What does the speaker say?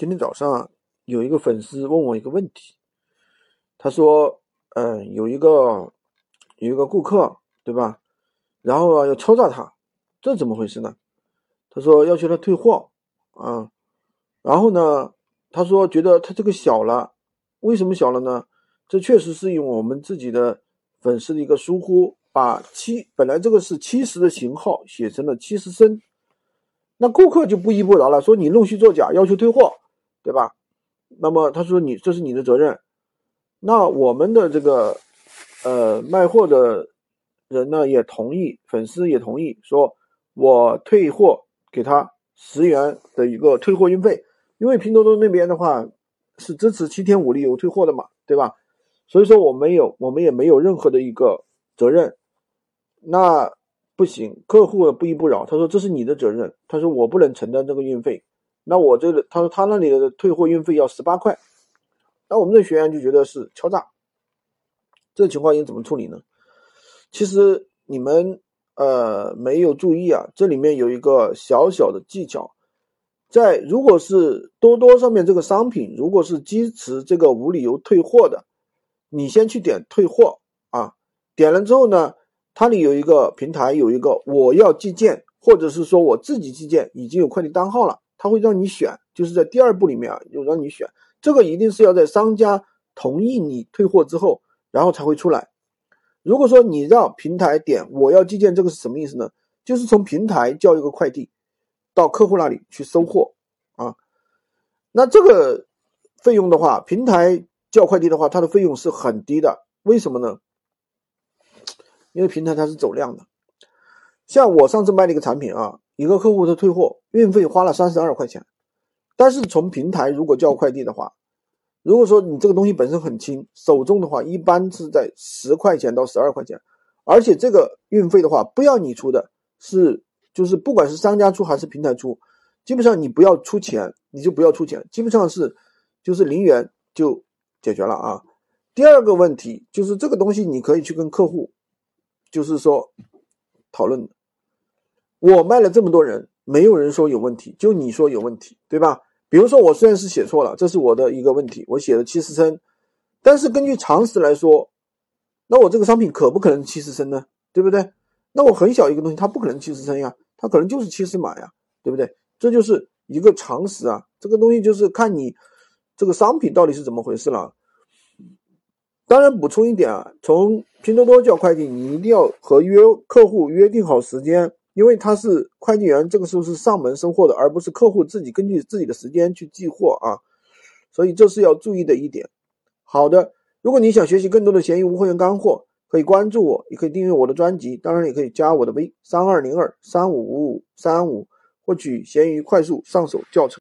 今天早上有一个粉丝问我一个问题，他说：“嗯，有一个有一个顾客，对吧？然后啊要敲诈他，这怎么回事呢？”他说要求他退货啊，然后呢，他说觉得他这个小了，为什么小了呢？这确实是因为我们自己的粉丝的一个疏忽，把七本来这个是七十的型号写成了七十升，那顾客就不依不饶了，说你弄虚作假，要求退货。对吧？那么他说你这是你的责任，那我们的这个呃卖货的人呢也同意，粉丝也同意，说我退货给他十元的一个退货运费，因为拼多多那边的话是支持七天无理由退货的嘛，对吧？所以说我没有，我们也没有任何的一个责任。那不行，客户不依不饶，他说这是你的责任，他说我不能承担这个运费。那我这个，他说他那里的退货运费要十八块，那我们的学员就觉得是敲诈，这情况应该怎么处理呢？其实你们呃没有注意啊，这里面有一个小小的技巧，在如果是多多上面这个商品如果是支持这个无理由退货的，你先去点退货啊，点了之后呢，它里有一个平台有一个我要寄件，或者是说我自己寄件，已经有快递单号了。他会让你选，就是在第二步里面啊，有让你选，这个一定是要在商家同意你退货之后，然后才会出来。如果说你让平台点我要寄件，这个是什么意思呢？就是从平台叫一个快递到客户那里去收货啊。那这个费用的话，平台叫快递的话，它的费用是很低的。为什么呢？因为平台它是走量的。像我上次卖了一个产品啊。一个客户的退货运费花了三十二块钱，但是从平台如果叫快递的话，如果说你这个东西本身很轻，手重的话，一般是在十块钱到十二块钱，而且这个运费的话不要你出的，是就是不管是商家出还是平台出，基本上你不要出钱，你就不要出钱，基本上是就是零元就解决了啊。第二个问题就是这个东西你可以去跟客户，就是说讨论。我卖了这么多人，没有人说有问题，就你说有问题，对吧？比如说我虽然是写错了，这是我的一个问题，我写了七十升，但是根据常识来说，那我这个商品可不可能七十升呢？对不对？那我很小一个东西，它不可能七十升呀，它可能就是七十码呀，对不对？这就是一个常识啊，这个东西就是看你这个商品到底是怎么回事了。当然补充一点啊，从拼多多叫快递，你一定要和约客户约定好时间。因为他是快递员，这个时候是上门收货的，而不是客户自己根据自己的时间去寄货啊，所以这是要注意的一点。好的，如果你想学习更多的闲鱼无货源干货，可以关注我，也可以订阅我的专辑，当然也可以加我的微三二零二三五五五三五，获取闲鱼快速上手教程。